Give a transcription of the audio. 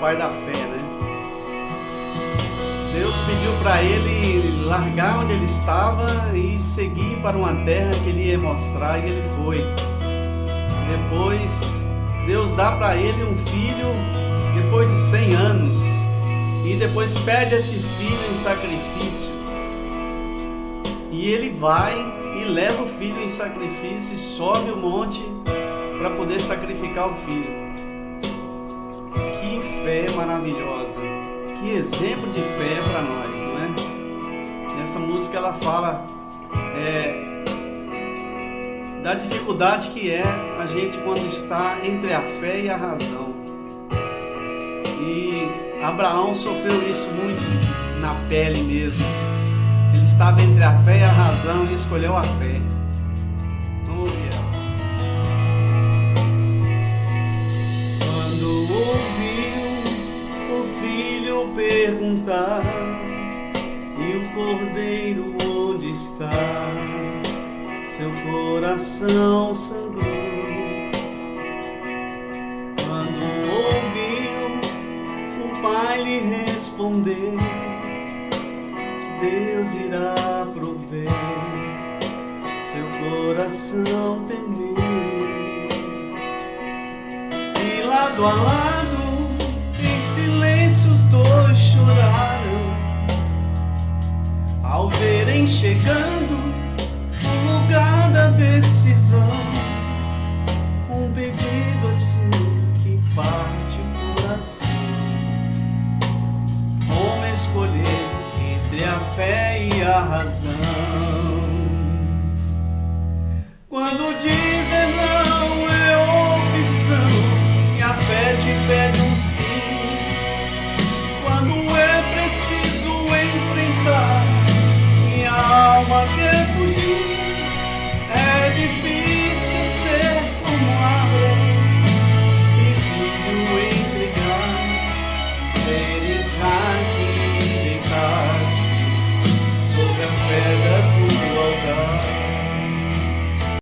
pai da fé, né? Deus pediu para ele largar onde ele estava e seguir para uma terra que ele ia mostrar e ele foi. Depois, Deus dá para ele um filho depois de 100 anos e depois pede esse filho em sacrifício. E ele vai e leva o filho em sacrifício e sobe o monte para poder sacrificar o filho. Que fé maravilhosa! Que exemplo de fé para nós, não é? Essa música ela fala é, da dificuldade que é a gente quando está entre a fé e a razão. E Abraão sofreu isso muito na pele mesmo. Ele estava entre a fé e a razão e escolheu a fé. Perguntar e o cordeiro onde está, seu coração sangrou. pai lhe responder, Deus irá prover, seu coração temer. E lado a lado, verem chegando o lugar da decisão, um pedido assim que parte o coração escolher entre a fé e a razão. Quando diz